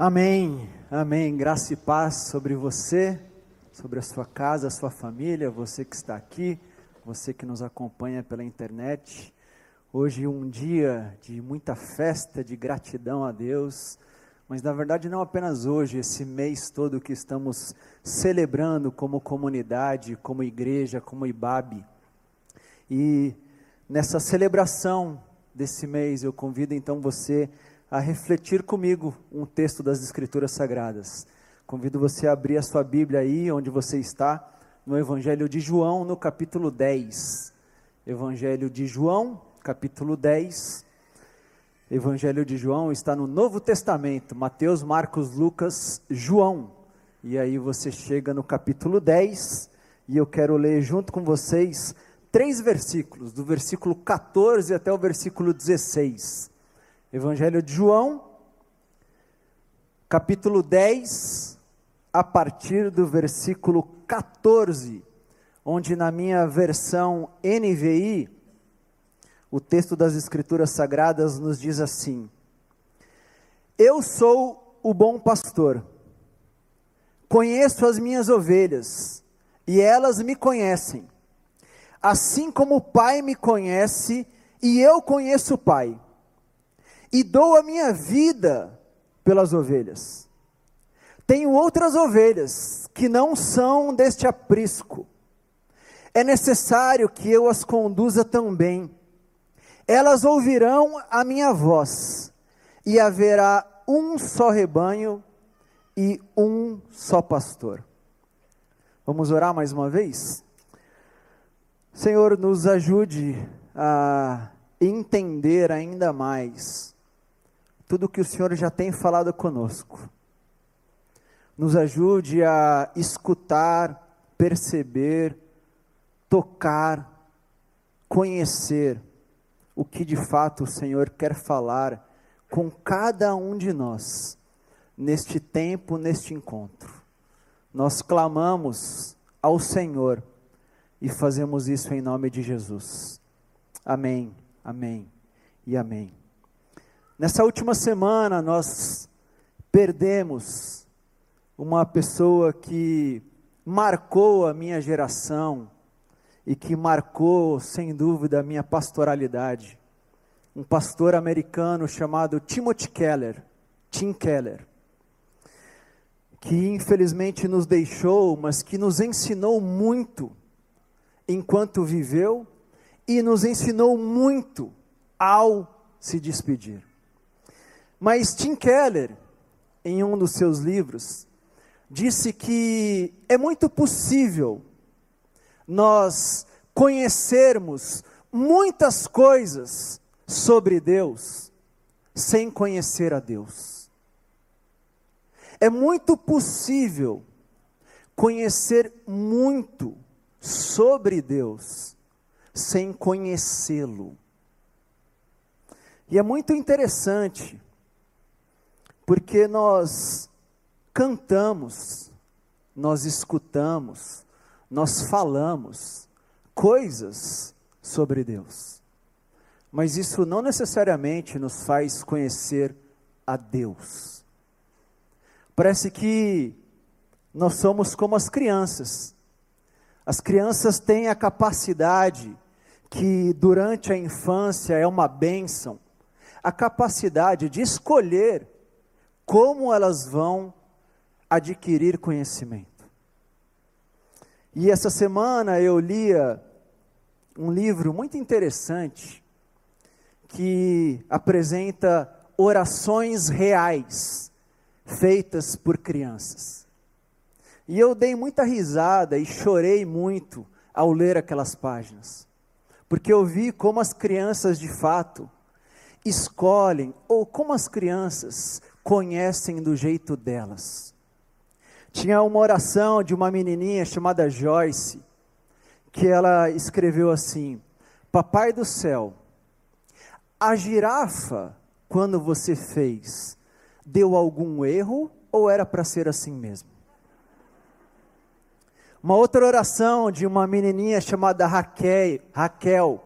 Amém, amém. Graça e paz sobre você, sobre a sua casa, a sua família, você que está aqui, você que nos acompanha pela internet. Hoje um dia de muita festa, de gratidão a Deus, mas na verdade não apenas hoje, esse mês todo que estamos celebrando como comunidade, como igreja, como IBAB. E nessa celebração desse mês eu convido então você a refletir comigo um texto das Escrituras Sagradas. Convido você a abrir a sua Bíblia aí, onde você está, no Evangelho de João, no capítulo 10. Evangelho de João, capítulo 10. Evangelho de João está no Novo Testamento, Mateus, Marcos, Lucas, João. E aí você chega no capítulo 10, e eu quero ler junto com vocês três versículos, do versículo 14 até o versículo 16. Evangelho de João, capítulo 10, a partir do versículo 14, onde na minha versão NVI, o texto das Escrituras Sagradas nos diz assim: Eu sou o bom pastor, conheço as minhas ovelhas, e elas me conhecem, assim como o Pai me conhece, e eu conheço o Pai e dou a minha vida pelas ovelhas. Tenho outras ovelhas que não são deste aprisco. É necessário que eu as conduza também. Elas ouvirão a minha voz, e haverá um só rebanho e um só pastor. Vamos orar mais uma vez? Senhor, nos ajude a entender ainda mais tudo que o Senhor já tem falado conosco. Nos ajude a escutar, perceber, tocar, conhecer o que de fato o Senhor quer falar com cada um de nós neste tempo, neste encontro. Nós clamamos ao Senhor e fazemos isso em nome de Jesus. Amém, amém e amém. Nessa última semana, nós perdemos uma pessoa que marcou a minha geração e que marcou, sem dúvida, a minha pastoralidade. Um pastor americano chamado Timothy Keller, Tim Keller, que infelizmente nos deixou, mas que nos ensinou muito enquanto viveu e nos ensinou muito ao se despedir. Mas Tim Keller, em um dos seus livros, disse que é muito possível nós conhecermos muitas coisas sobre Deus sem conhecer a Deus. É muito possível conhecer muito sobre Deus sem conhecê-lo. E é muito interessante porque nós cantamos, nós escutamos, nós falamos coisas sobre Deus. Mas isso não necessariamente nos faz conhecer a Deus. Parece que nós somos como as crianças. As crianças têm a capacidade, que durante a infância é uma bênção, a capacidade de escolher como elas vão adquirir conhecimento. E essa semana eu lia um livro muito interessante que apresenta orações reais feitas por crianças. E eu dei muita risada e chorei muito ao ler aquelas páginas, porque eu vi como as crianças de fato escolhem, ou como as crianças conhecem do jeito delas. Tinha uma oração de uma menininha chamada Joyce, que ela escreveu assim: Papai do céu, a girafa, quando você fez, deu algum erro ou era para ser assim mesmo? Uma outra oração de uma menininha chamada Raquel, Raquel,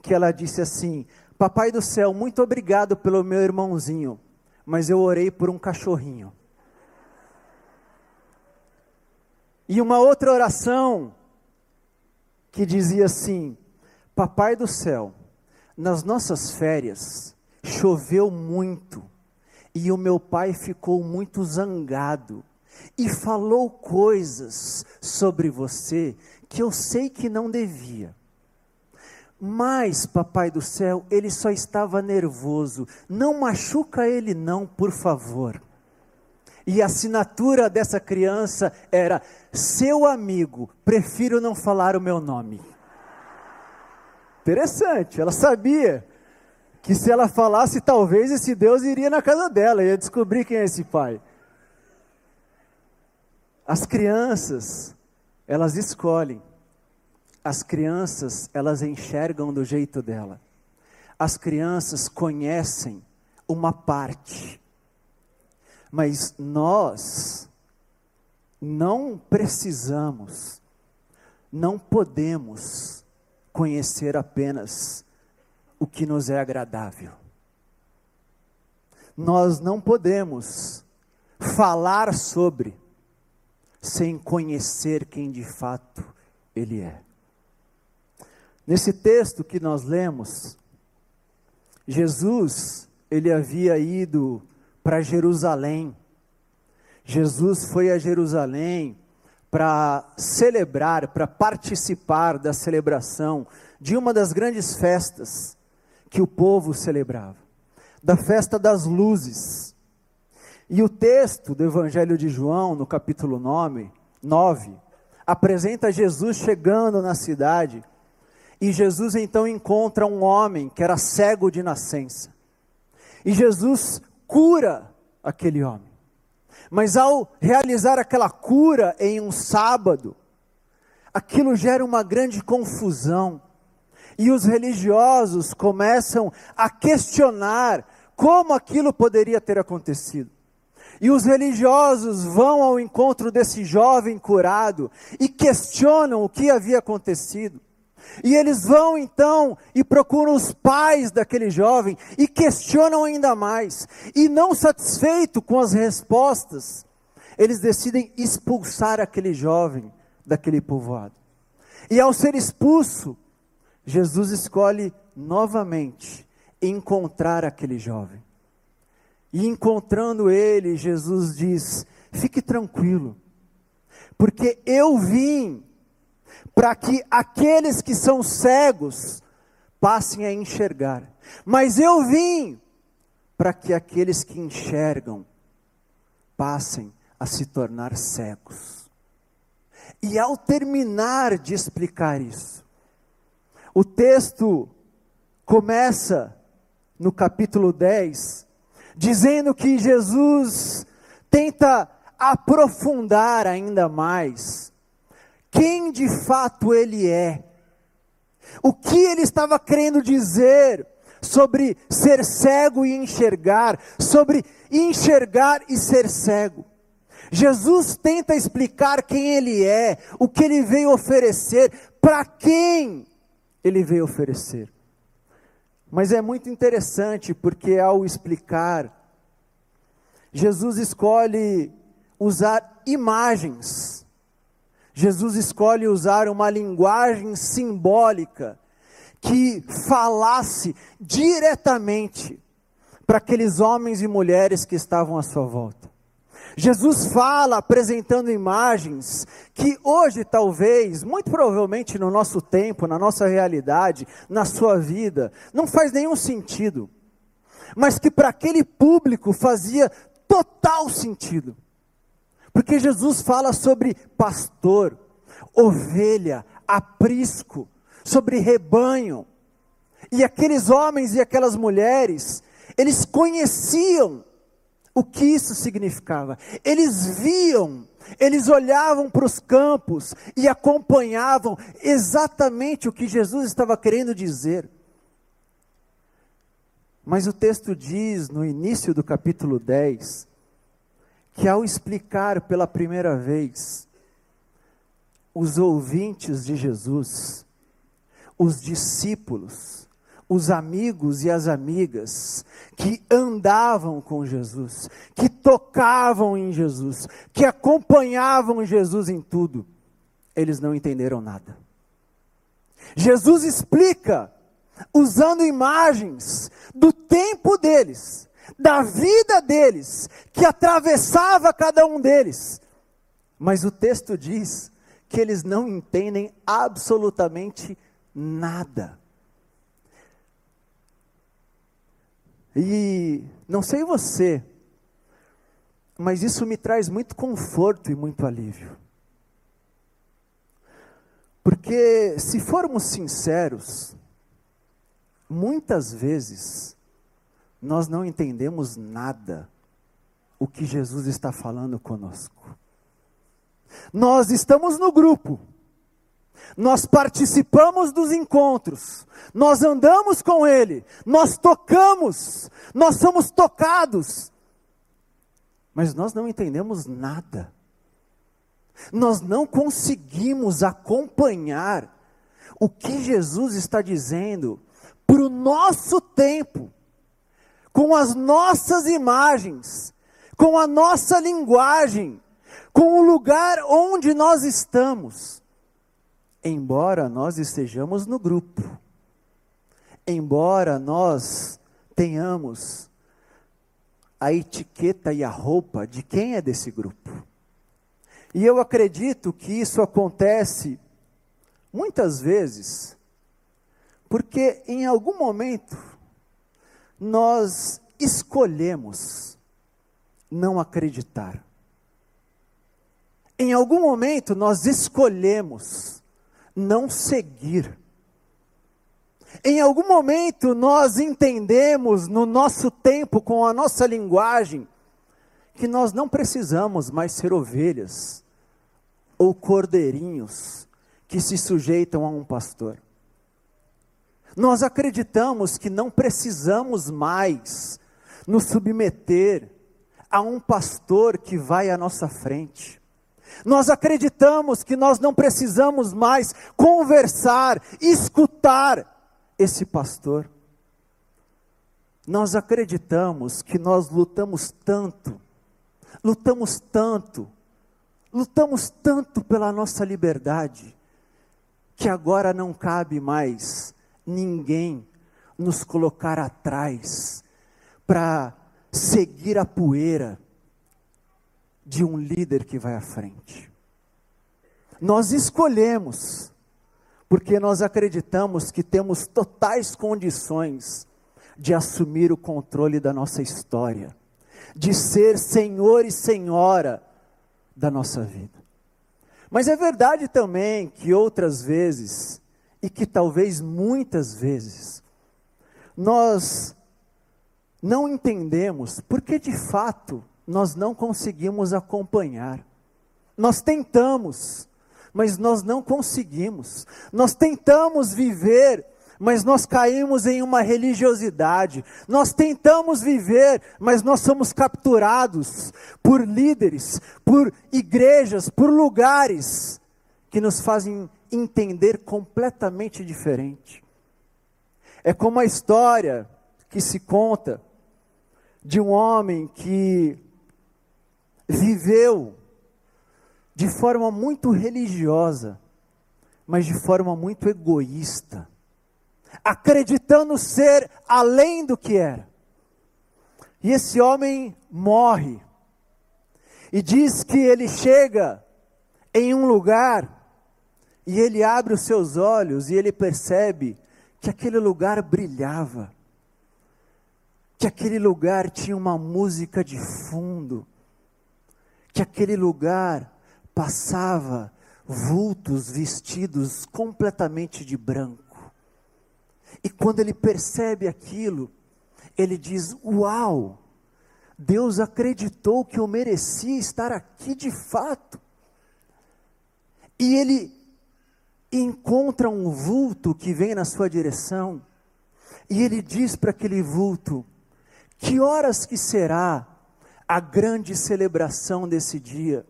que ela disse assim: Papai do céu, muito obrigado pelo meu irmãozinho mas eu orei por um cachorrinho. E uma outra oração que dizia assim: Papai do céu, nas nossas férias choveu muito e o meu pai ficou muito zangado e falou coisas sobre você que eu sei que não devia. Mas, papai do céu, ele só estava nervoso. Não machuca ele, não, por favor. E a assinatura dessa criança era: seu amigo, prefiro não falar o meu nome. Interessante, ela sabia que se ela falasse, talvez esse Deus iria na casa dela, ia descobrir quem é esse pai. As crianças, elas escolhem. As crianças, elas enxergam do jeito dela. As crianças conhecem uma parte. Mas nós não precisamos, não podemos conhecer apenas o que nos é agradável. Nós não podemos falar sobre sem conhecer quem de fato Ele é. Nesse texto que nós lemos, Jesus, ele havia ido para Jerusalém. Jesus foi a Jerusalém para celebrar, para participar da celebração de uma das grandes festas que o povo celebrava, da festa das luzes. E o texto do Evangelho de João, no capítulo 9, 9 apresenta Jesus chegando na cidade. E Jesus então encontra um homem que era cego de nascença. E Jesus cura aquele homem. Mas ao realizar aquela cura em um sábado, aquilo gera uma grande confusão. E os religiosos começam a questionar como aquilo poderia ter acontecido. E os religiosos vão ao encontro desse jovem curado e questionam o que havia acontecido. E eles vão então e procuram os pais daquele jovem e questionam ainda mais. E não satisfeito com as respostas, eles decidem expulsar aquele jovem daquele povoado. E ao ser expulso, Jesus escolhe novamente encontrar aquele jovem. E encontrando ele, Jesus diz: fique tranquilo, porque eu vim para que aqueles que são cegos passem a enxergar, mas eu vim para que aqueles que enxergam passem a se tornar cegos. E ao terminar de explicar isso, o texto começa no capítulo 10, dizendo que Jesus tenta aprofundar ainda mais quem de fato ele é, o que ele estava querendo dizer sobre ser cego e enxergar, sobre enxergar e ser cego. Jesus tenta explicar quem ele é, o que ele veio oferecer, para quem ele veio oferecer. Mas é muito interessante porque ao explicar, Jesus escolhe usar imagens. Jesus escolhe usar uma linguagem simbólica que falasse diretamente para aqueles homens e mulheres que estavam à sua volta. Jesus fala apresentando imagens que hoje, talvez, muito provavelmente no nosso tempo, na nossa realidade, na sua vida, não faz nenhum sentido, mas que para aquele público fazia total sentido. Porque Jesus fala sobre pastor, ovelha, aprisco, sobre rebanho. E aqueles homens e aquelas mulheres, eles conheciam o que isso significava. Eles viam, eles olhavam para os campos e acompanhavam exatamente o que Jesus estava querendo dizer. Mas o texto diz no início do capítulo 10 que ao explicar pela primeira vez, os ouvintes de Jesus, os discípulos, os amigos e as amigas que andavam com Jesus, que tocavam em Jesus, que acompanhavam Jesus em tudo, eles não entenderam nada. Jesus explica, usando imagens do tempo deles, da vida deles, que atravessava cada um deles. Mas o texto diz que eles não entendem absolutamente nada. E não sei você, mas isso me traz muito conforto e muito alívio. Porque, se formos sinceros, muitas vezes nós não entendemos nada o que Jesus está falando conosco. Nós estamos no grupo, nós participamos dos encontros, nós andamos com Ele, nós tocamos, nós somos tocados, mas nós não entendemos nada, nós não conseguimos acompanhar o que Jesus está dizendo para o nosso tempo, com as nossas imagens, com a nossa linguagem, com o lugar onde nós estamos embora nós estejamos no grupo, embora nós tenhamos a etiqueta e a roupa de quem é desse grupo. E eu acredito que isso acontece muitas vezes, porque em algum momento nós escolhemos não acreditar. Em algum momento nós escolhemos não seguir. Em algum momento nós entendemos no nosso tempo, com a nossa linguagem, que nós não precisamos mais ser ovelhas ou cordeirinhos que se sujeitam a um pastor. Nós acreditamos que não precisamos mais nos submeter a um pastor que vai à nossa frente. Nós acreditamos que nós não precisamos mais conversar, escutar esse pastor. Nós acreditamos que nós lutamos tanto, lutamos tanto, lutamos tanto pela nossa liberdade, que agora não cabe mais ninguém nos colocar atrás para seguir a poeira de um líder que vai à frente. Nós escolhemos, porque nós acreditamos que temos totais condições de assumir o controle da nossa história, de ser senhor e senhora da nossa vida. Mas é verdade também que outras vezes, e que talvez muitas vezes, nós não entendemos porque de fato nós não conseguimos acompanhar. Nós tentamos, mas nós não conseguimos. Nós tentamos viver, mas nós caímos em uma religiosidade. Nós tentamos viver, mas nós somos capturados por líderes, por igrejas, por lugares que nos fazem entender completamente diferente. É como a história que se conta de um homem que viveu de forma muito religiosa, mas de forma muito egoísta, acreditando ser além do que era. E esse homem morre, e diz que ele chega em um lugar, e ele abre os seus olhos e ele percebe que aquele lugar brilhava, que aquele lugar tinha uma música de fundo, que aquele lugar passava vultos vestidos completamente de branco. E quando ele percebe aquilo, ele diz: Uau! Deus acreditou que eu merecia estar aqui de fato. E ele encontra um vulto que vem na sua direção, e ele diz para aquele vulto: Que horas que será? a grande celebração desse dia,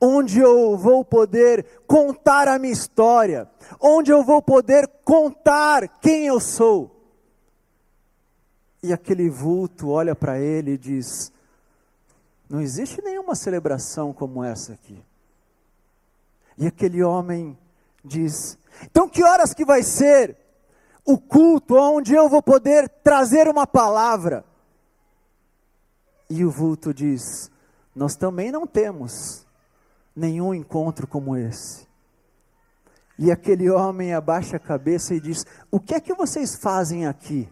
onde eu vou poder contar a minha história, onde eu vou poder contar quem eu sou. E aquele vulto olha para ele e diz: Não existe nenhuma celebração como essa aqui. E aquele homem diz: Então que horas que vai ser o culto onde eu vou poder trazer uma palavra? E o vulto diz: Nós também não temos nenhum encontro como esse. E aquele homem abaixa a cabeça e diz: O que é que vocês fazem aqui?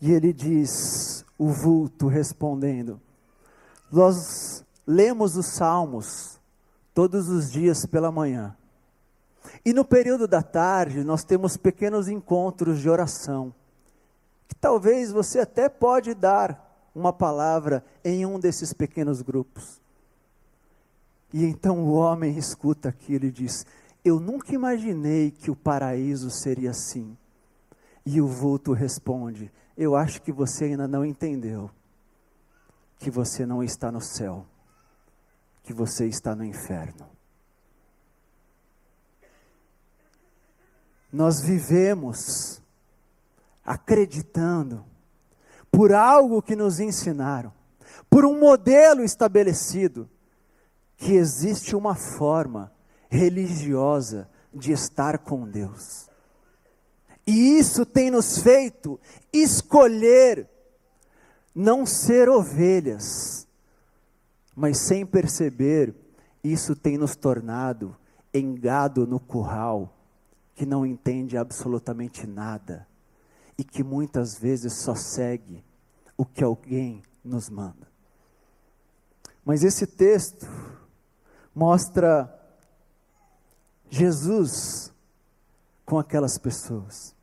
E ele diz, o vulto respondendo: Nós lemos os salmos todos os dias pela manhã. E no período da tarde nós temos pequenos encontros de oração que talvez você até pode dar uma palavra em um desses pequenos grupos. E então o homem escuta aquilo e diz: Eu nunca imaginei que o paraíso seria assim. E o vulto responde: Eu acho que você ainda não entendeu que você não está no céu, que você está no inferno. Nós vivemos acreditando por algo que nos ensinaram, por um modelo estabelecido, que existe uma forma religiosa de estar com Deus. E isso tem nos feito escolher não ser ovelhas, mas sem perceber, isso tem nos tornado engado no curral, que não entende absolutamente nada e que muitas vezes só segue o que alguém nos manda. Mas esse texto mostra Jesus com aquelas pessoas.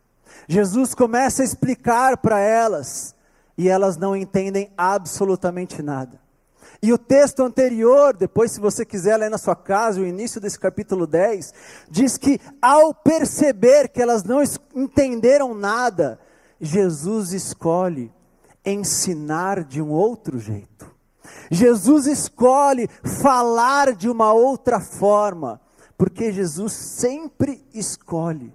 Jesus começa a explicar para elas e elas não entendem absolutamente nada. E o texto anterior, depois, se você quiser ler na sua casa, o início desse capítulo 10, diz que ao perceber que elas não entenderam nada, Jesus escolhe ensinar de um outro jeito. Jesus escolhe falar de uma outra forma, porque Jesus sempre escolhe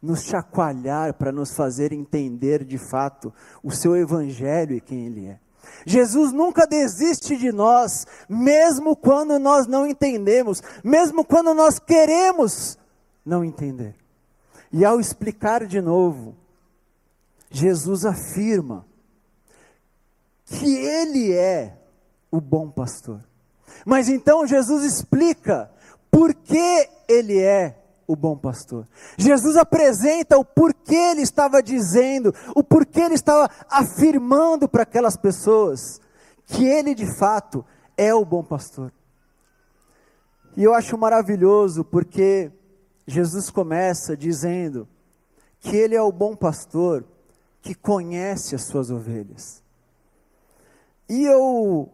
nos chacoalhar para nos fazer entender de fato o seu evangelho e quem ele é. Jesus nunca desiste de nós, mesmo quando nós não entendemos, mesmo quando nós queremos não entender. E ao explicar de novo, Jesus afirma que Ele é o bom pastor. Mas então Jesus explica por que Ele é o bom pastor. Jesus apresenta o porquê Ele estava dizendo, o porquê Ele estava afirmando para aquelas pessoas que Ele de fato é o bom pastor. E eu acho maravilhoso porque Jesus começa dizendo que Ele é o bom pastor que conhece as suas ovelhas. E eu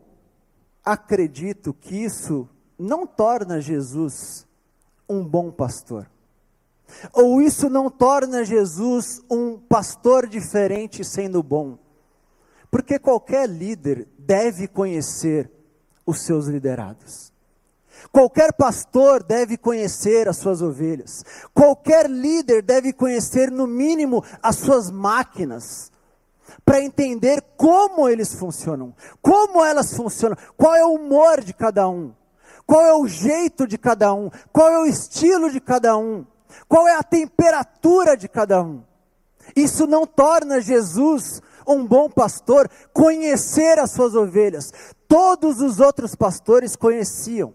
acredito que isso não torna Jesus um bom pastor. Ou isso não torna Jesus um pastor diferente sendo bom. Porque qualquer líder deve conhecer os seus liderados. Qualquer pastor deve conhecer as suas ovelhas. Qualquer líder deve conhecer, no mínimo, as suas máquinas, para entender como eles funcionam, como elas funcionam, qual é o humor de cada um, qual é o jeito de cada um, qual é o estilo de cada um, qual é a temperatura de cada um. Isso não torna Jesus um bom pastor conhecer as suas ovelhas. Todos os outros pastores conheciam.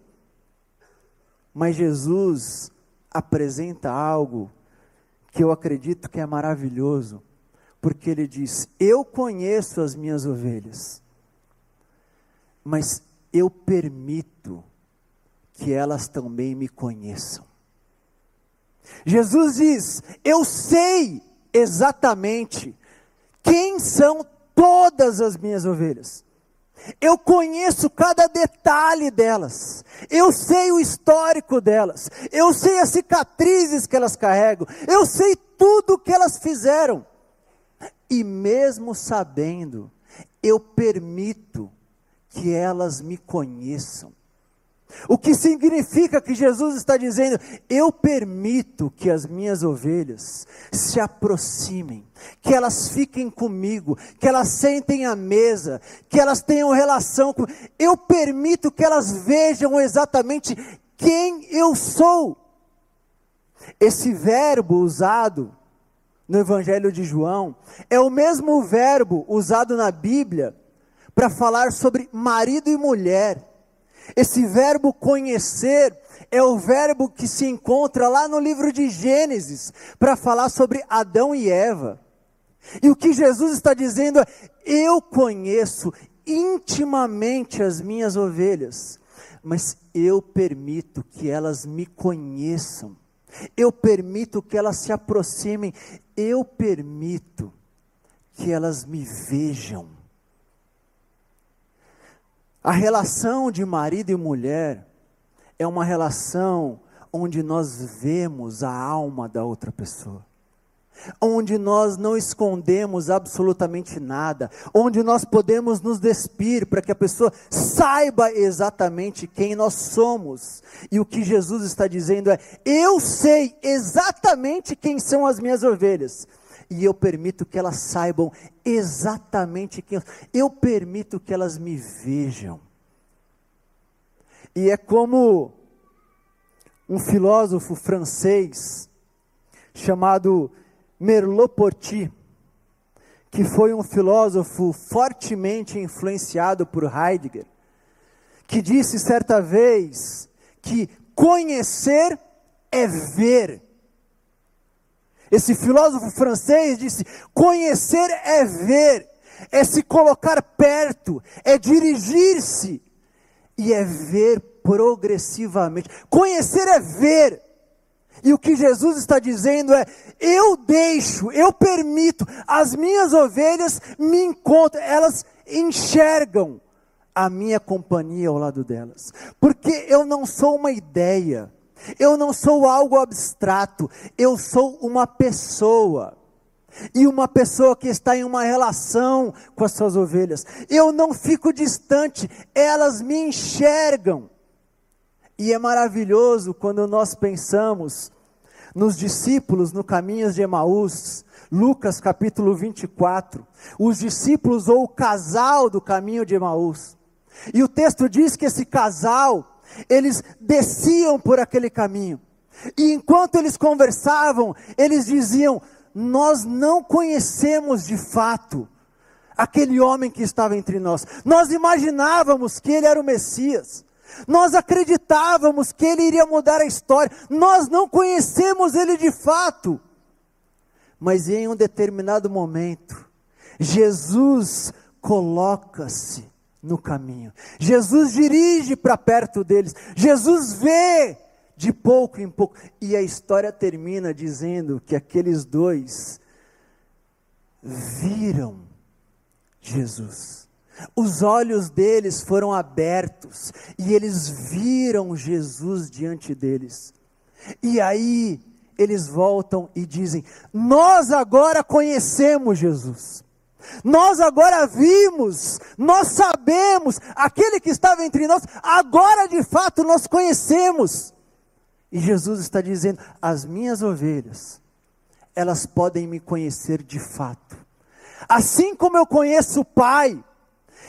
Mas Jesus apresenta algo que eu acredito que é maravilhoso, porque ele diz: Eu conheço as minhas ovelhas, mas eu permito que elas também me conheçam. Jesus diz: Eu sei exatamente quem são todas as minhas ovelhas. Eu conheço cada detalhe delas. Eu sei o histórico delas. Eu sei as cicatrizes que elas carregam. Eu sei tudo o que elas fizeram. E mesmo sabendo, eu permito que elas me conheçam. O que significa que Jesus está dizendo: eu permito que as minhas ovelhas se aproximem, que elas fiquem comigo, que elas sentem à mesa, que elas tenham relação com. Eu permito que elas vejam exatamente quem eu sou. Esse verbo usado no Evangelho de João é o mesmo verbo usado na Bíblia para falar sobre marido e mulher. Esse verbo conhecer é o verbo que se encontra lá no livro de Gênesis, para falar sobre Adão e Eva. E o que Jesus está dizendo é: eu conheço intimamente as minhas ovelhas, mas eu permito que elas me conheçam, eu permito que elas se aproximem, eu permito que elas me vejam. A relação de marido e mulher é uma relação onde nós vemos a alma da outra pessoa. Onde nós não escondemos absolutamente nada, onde nós podemos nos despir para que a pessoa saiba exatamente quem nós somos. E o que Jesus está dizendo é: eu sei exatamente quem são as minhas ovelhas, e eu permito que elas saibam exatamente quem eu Eu permito que elas me vejam. E é como um filósofo francês chamado Merleau-Ponty, que foi um filósofo fortemente influenciado por Heidegger, que disse certa vez que conhecer é ver. Esse filósofo francês disse: conhecer é ver, é se colocar perto, é dirigir-se e é ver progressivamente. Conhecer é ver. E o que Jesus está dizendo é: eu deixo, eu permito, as minhas ovelhas me encontram, elas enxergam a minha companhia ao lado delas, porque eu não sou uma ideia, eu não sou algo abstrato, eu sou uma pessoa. E uma pessoa que está em uma relação com as suas ovelhas, eu não fico distante, elas me enxergam. E é maravilhoso quando nós pensamos nos discípulos no caminho de Emaús, Lucas capítulo 24, os discípulos ou o casal do caminho de Emaús. E o texto diz que esse casal eles desciam por aquele caminho. E enquanto eles conversavam, eles diziam: Nós não conhecemos de fato aquele homem que estava entre nós. Nós imaginávamos que ele era o Messias. Nós acreditávamos que ele iria mudar a história. Nós não conhecemos ele de fato. Mas em um determinado momento, Jesus coloca-se no caminho. Jesus dirige para perto deles. Jesus vê de pouco em pouco. E a história termina dizendo que aqueles dois viram Jesus. Os olhos deles foram abertos e eles viram Jesus diante deles. E aí eles voltam e dizem: Nós agora conhecemos Jesus. Nós agora vimos, nós sabemos, aquele que estava entre nós, agora de fato nós conhecemos. E Jesus está dizendo: as minhas ovelhas, elas podem me conhecer de fato. Assim como eu conheço o Pai,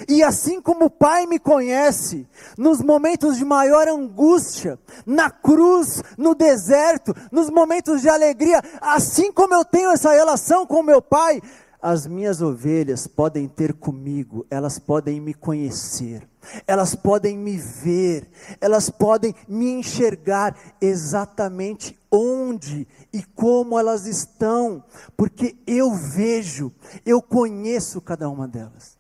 e assim como o Pai me conhece, nos momentos de maior angústia, na cruz, no deserto, nos momentos de alegria, assim como eu tenho essa relação com meu Pai, as minhas ovelhas podem ter comigo, elas podem me conhecer, elas podem me ver, elas podem me enxergar exatamente onde e como elas estão, porque eu vejo, eu conheço cada uma delas.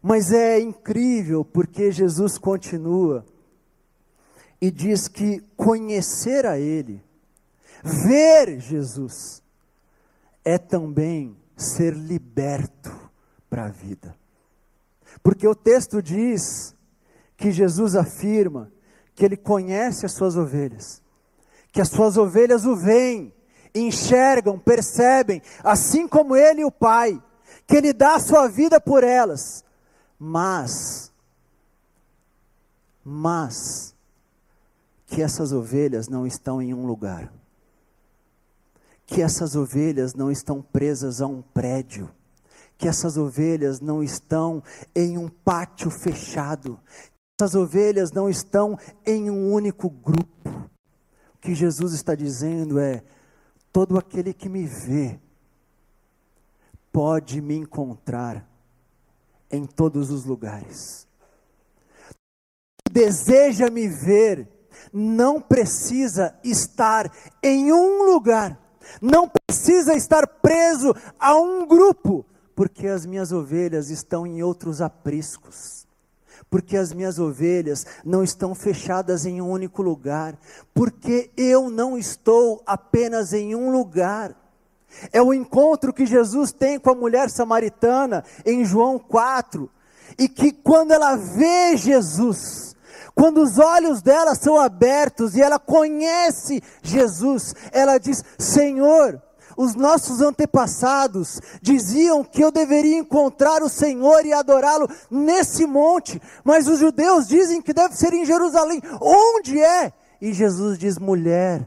Mas é incrível porque Jesus continua e diz que conhecer a Ele, ver Jesus, é também ser liberto para a vida. Porque o texto diz que Jesus afirma que ele conhece as suas ovelhas, que as suas ovelhas o veem, enxergam, percebem, assim como ele e o Pai, que ele dá a sua vida por elas, mas mas que essas ovelhas não estão em um lugar, que essas ovelhas não estão presas a um prédio, que essas ovelhas não estão em um pátio fechado, que essas ovelhas não estão em um único grupo. O que Jesus está dizendo é: todo aquele que me vê pode me encontrar em todos os lugares. Deseja me ver, não precisa estar em um lugar, não precisa estar preso a um grupo, porque as minhas ovelhas estão em outros apriscos. Porque as minhas ovelhas não estão fechadas em um único lugar, porque eu não estou apenas em um lugar. É o encontro que Jesus tem com a mulher samaritana em João 4, e que quando ela vê Jesus, quando os olhos dela são abertos e ela conhece Jesus, ela diz: Senhor, os nossos antepassados diziam que eu deveria encontrar o Senhor e adorá-lo nesse monte, mas os judeus dizem que deve ser em Jerusalém. Onde é? E Jesus diz: mulher,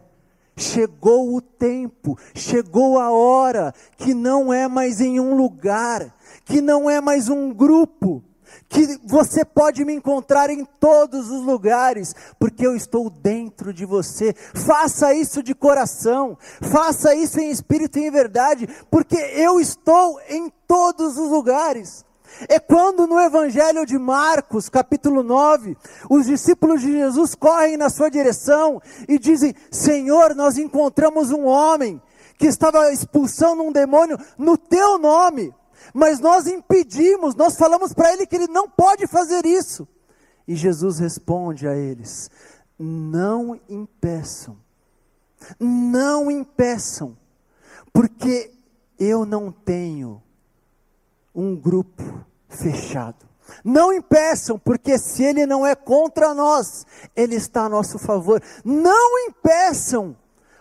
chegou o tempo, chegou a hora, que não é mais em um lugar, que não é mais um grupo, que você pode me encontrar em todos os lugares, porque eu estou dentro de você. Faça isso de coração, faça isso em espírito e em verdade, porque eu estou em todos os lugares. É quando no Evangelho de Marcos, capítulo 9, os discípulos de Jesus correm na sua direção e dizem: Senhor, nós encontramos um homem que estava expulsando um demônio no teu nome, mas nós impedimos, nós falamos para ele que ele não pode fazer isso. E Jesus responde a eles: Não impeçam, não impeçam, porque eu não tenho um grupo fechado. Não impeçam, porque se ele não é contra nós, ele está a nosso favor. Não impeçam,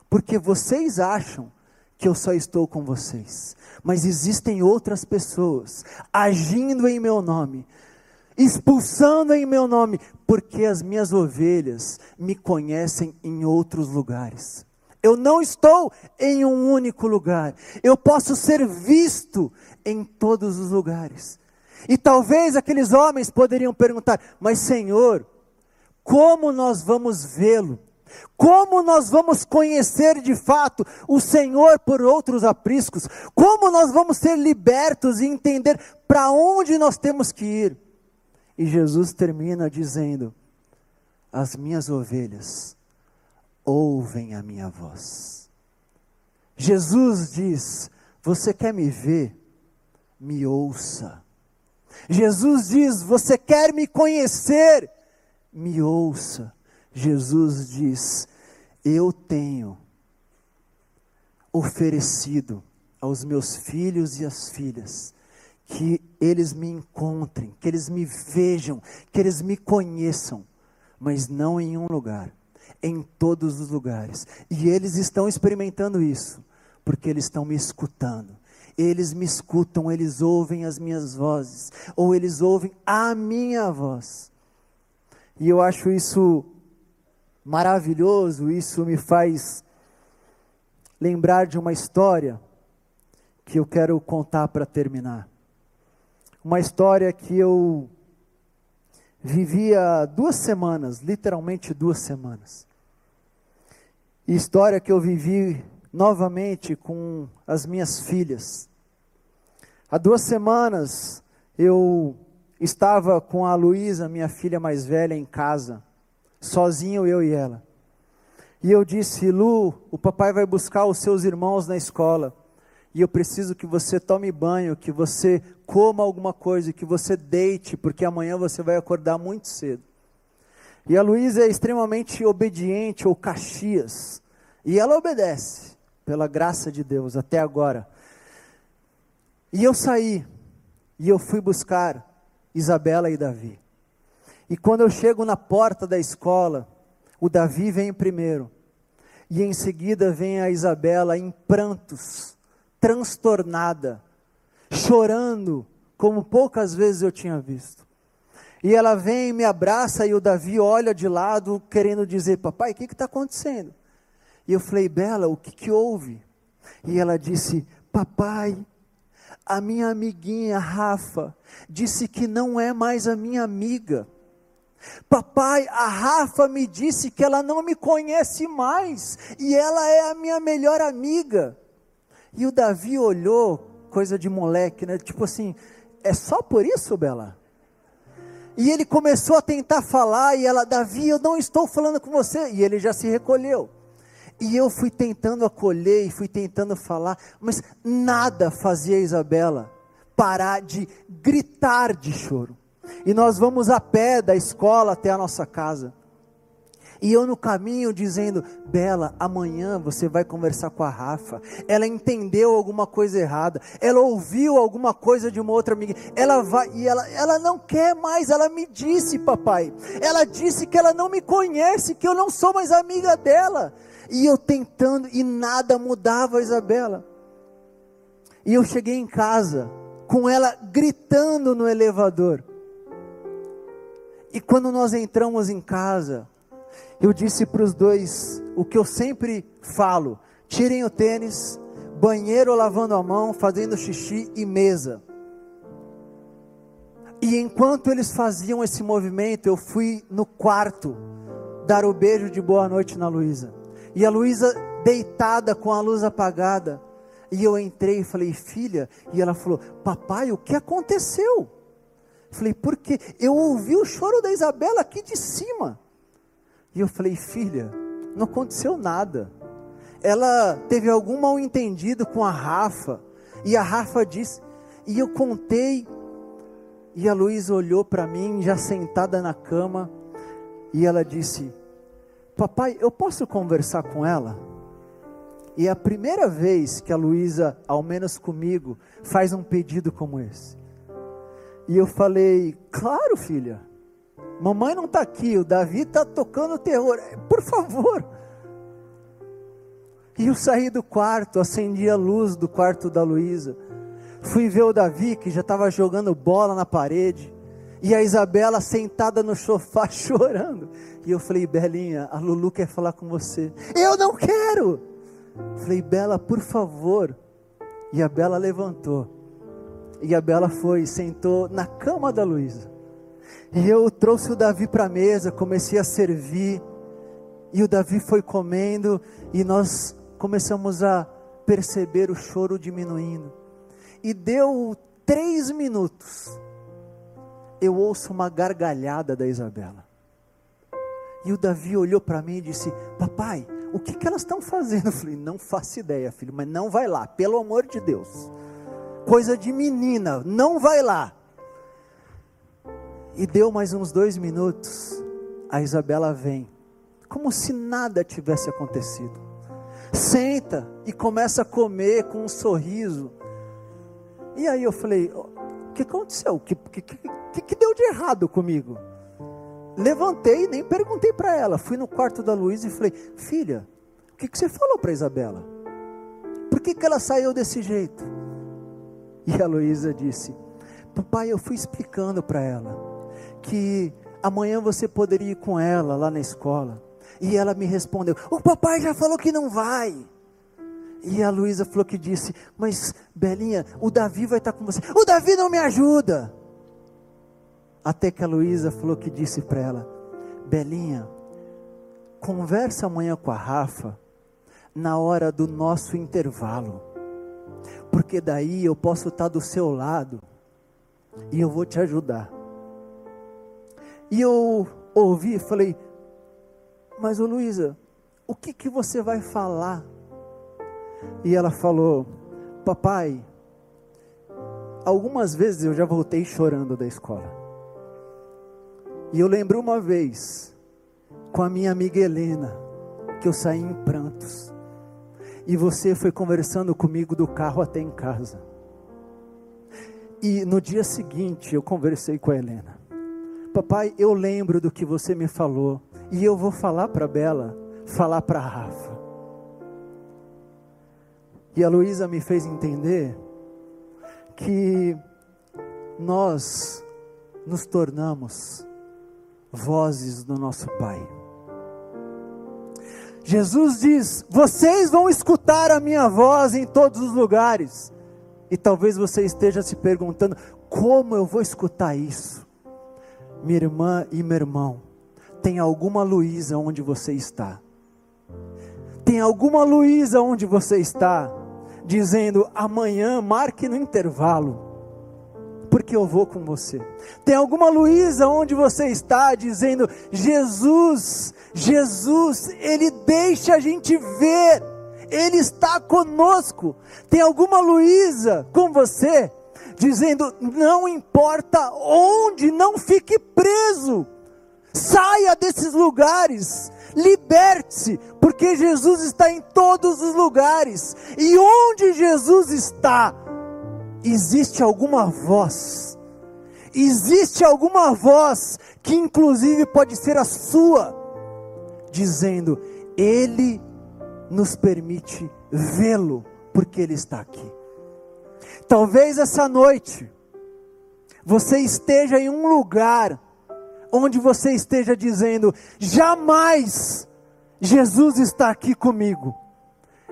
porque vocês acham que eu só estou com vocês, mas existem outras pessoas agindo em meu nome, expulsando em meu nome, porque as minhas ovelhas me conhecem em outros lugares. Eu não estou em um único lugar. Eu posso ser visto em todos os lugares. E talvez aqueles homens poderiam perguntar: Mas Senhor, como nós vamos vê-lo? Como nós vamos conhecer de fato o Senhor por outros apriscos? Como nós vamos ser libertos e entender para onde nós temos que ir? E Jesus termina dizendo: As minhas ovelhas ouvem a minha voz. Jesus diz: Você quer me ver? Me ouça. Jesus diz: Você quer me conhecer? Me ouça. Jesus diz: Eu tenho oferecido aos meus filhos e às filhas que eles me encontrem, que eles me vejam, que eles me conheçam, mas não em um lugar, em todos os lugares. E eles estão experimentando isso, porque eles estão me escutando. Eles me escutam, eles ouvem as minhas vozes, ou eles ouvem a minha voz. E eu acho isso maravilhoso, isso me faz lembrar de uma história que eu quero contar para terminar. Uma história que eu vivia duas semanas, literalmente duas semanas. História que eu vivi novamente com as minhas filhas. Há duas semanas eu estava com a Luísa, minha filha mais velha, em casa sozinho eu e ela. E eu disse: Lu, o papai vai buscar os seus irmãos na escola. E eu preciso que você tome banho, que você coma alguma coisa, que você deite, porque amanhã você vai acordar muito cedo. E a Luísa é extremamente obediente ou Caxias. E ela obedece, pela graça de Deus, até agora. E eu saí, e eu fui buscar Isabela e Davi. E quando eu chego na porta da escola, o Davi vem primeiro. E em seguida vem a Isabela em prantos, transtornada, chorando, como poucas vezes eu tinha visto. E ela vem, me abraça e o Davi olha de lado, querendo dizer: Papai, o que está acontecendo? E eu falei: Bela, o que, que houve? E ela disse: Papai, a minha amiguinha Rafa disse que não é mais a minha amiga. Papai, a Rafa me disse que ela não me conhece mais e ela é a minha melhor amiga. E o Davi olhou, coisa de moleque, né? Tipo assim, é só por isso, Bela? E ele começou a tentar falar, e ela, Davi, eu não estou falando com você. E ele já se recolheu. E eu fui tentando acolher e fui tentando falar, mas nada fazia Isabela parar de gritar de choro. E nós vamos a pé da escola até a nossa casa. E eu no caminho dizendo, Bela, amanhã você vai conversar com a Rafa. Ela entendeu alguma coisa errada. Ela ouviu alguma coisa de uma outra amiga. Ela vai e ela, ela não quer mais. Ela me disse, papai. Ela disse que ela não me conhece, que eu não sou mais amiga dela. E eu tentando e nada mudava, Isabela. E eu cheguei em casa com ela gritando no elevador. E quando nós entramos em casa, eu disse para os dois o que eu sempre falo: tirem o tênis, banheiro lavando a mão, fazendo xixi e mesa. E enquanto eles faziam esse movimento, eu fui no quarto dar o beijo de boa noite na Luísa. E a Luísa deitada com a luz apagada. E eu entrei e falei, filha, e ela falou, papai, o que aconteceu? Falei, porque eu ouvi o choro da Isabela aqui de cima. E eu falei, filha, não aconteceu nada. Ela teve algum mal entendido com a Rafa. E a Rafa disse, e eu contei. E a Luísa olhou para mim, já sentada na cama, e ela disse: Papai, eu posso conversar com ela? E é a primeira vez que a Luísa, ao menos comigo, faz um pedido como esse. E eu falei: Claro, filha. Mamãe não está aqui, o Davi está tocando terror. Por favor. E eu saí do quarto, acendi a luz do quarto da Luísa. Fui ver o Davi, que já estava jogando bola na parede. E a Isabela sentada no sofá chorando. E eu falei, Belinha, a Lulu quer falar com você. Eu não quero! Falei, Bela, por favor. E a Bela levantou. E a Bela foi, sentou na cama da Luísa. E eu trouxe o Davi para a mesa, comecei a servir, e o Davi foi comendo, e nós começamos a perceber o choro diminuindo. E deu três minutos, eu ouço uma gargalhada da Isabela. E o Davi olhou para mim e disse: Papai, o que, que elas estão fazendo? Eu falei: Não faço ideia, filho, mas não vai lá, pelo amor de Deus. Coisa de menina, não vai lá. E deu mais uns dois minutos, a Isabela vem, como se nada tivesse acontecido. Senta e começa a comer com um sorriso. E aí eu falei: O que aconteceu? O que, que, que, que deu de errado comigo? Levantei, nem perguntei para ela. Fui no quarto da Luísa e falei: Filha, o que, que você falou para Isabela? Por que, que ela saiu desse jeito? E a Luísa disse: Papai, eu fui explicando para ela que amanhã você poderia ir com ela lá na escola. E ela me respondeu: O papai já falou que não vai. E a Luísa falou que disse: Mas Belinha, o Davi vai estar com você. O Davi não me ajuda. Até que a Luísa falou que disse para ela: Belinha, conversa amanhã com a Rafa na hora do nosso intervalo. Porque daí eu posso estar do seu lado e eu vou te ajudar. E eu ouvi e falei, mas ô Luísa, o que, que você vai falar? E ela falou, papai, algumas vezes eu já voltei chorando da escola. E eu lembro uma vez, com a minha amiga Helena, que eu saí em prantos. E você foi conversando comigo do carro até em casa. E no dia seguinte eu conversei com a Helena. Papai, eu lembro do que você me falou. E eu vou falar para Bela, falar para Rafa. E a Luísa me fez entender que nós nos tornamos vozes do nosso Pai. Jesus diz: Vocês vão escutar a minha voz em todos os lugares. E talvez você esteja se perguntando: Como eu vou escutar isso? Minha irmã e meu irmão, tem alguma Luísa onde você está? Tem alguma Luísa onde você está? Dizendo: Amanhã marque no intervalo porque eu vou com você. Tem alguma Luísa onde você está dizendo: Jesus, Jesus, Ele deixa a gente ver, Ele está conosco. Tem alguma Luísa com você dizendo: não importa onde, não fique preso, saia desses lugares. Liberte-se, porque Jesus está em todos os lugares, e onde Jesus está, existe alguma voz, existe alguma voz que inclusive pode ser a sua, dizendo: Ele nos permite vê-lo, porque Ele está aqui. Talvez essa noite você esteja em um lugar onde você esteja dizendo: jamais Jesus está aqui comigo.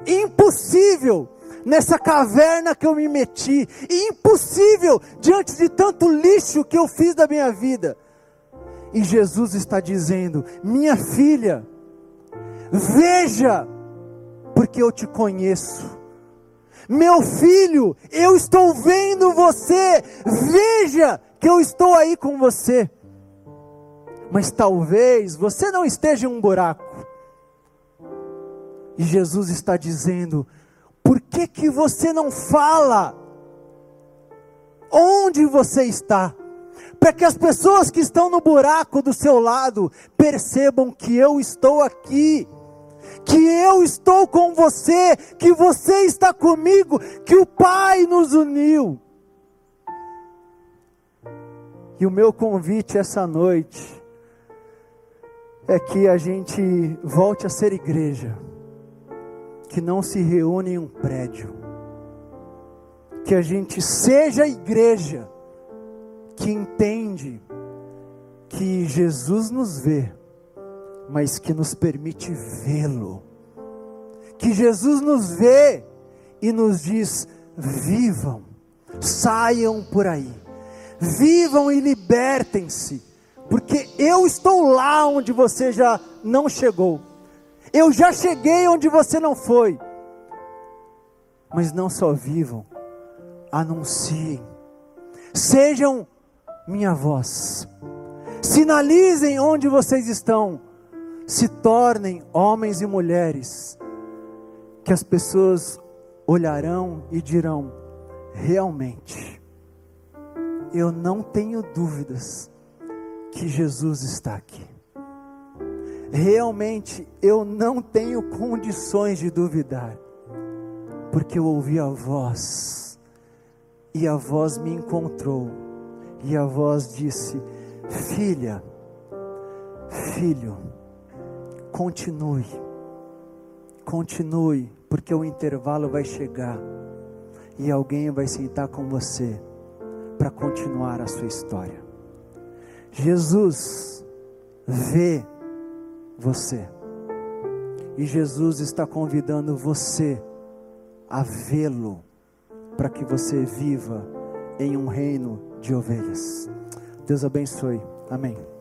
Impossível nessa caverna que eu me meti, impossível diante de tanto lixo que eu fiz da minha vida. E Jesus está dizendo: minha filha, veja, porque eu te conheço. Meu filho, eu estou vendo você, veja que eu estou aí com você. Mas talvez você não esteja em um buraco. E Jesus está dizendo: por que, que você não fala? Onde você está? Para que as pessoas que estão no buraco do seu lado percebam que eu estou aqui, que eu estou com você, que você está comigo, que o Pai nos uniu. E o meu convite essa noite é que a gente volte a ser igreja que não se reúne em um prédio. Que a gente seja igreja que entende que Jesus nos vê, mas que nos permite vê-lo. Que Jesus nos vê e nos diz: vivam, saiam por aí, vivam e libertem-se, porque eu estou lá onde você já não chegou. Eu já cheguei onde você não foi. Mas não só vivam, anunciem. Sejam minha voz. Sinalizem onde vocês estão. Se tornem homens e mulheres que as pessoas olharão e dirão: realmente, eu não tenho dúvidas que Jesus está aqui. Realmente eu não tenho condições de duvidar, porque eu ouvi a voz, e a voz me encontrou, e a voz disse: Filha, filho, continue, continue, porque o intervalo vai chegar, e alguém vai sentar com você para continuar a sua história. Jesus vê você. E Jesus está convidando você a vê-lo, para que você viva em um reino de ovelhas. Deus abençoe. Amém.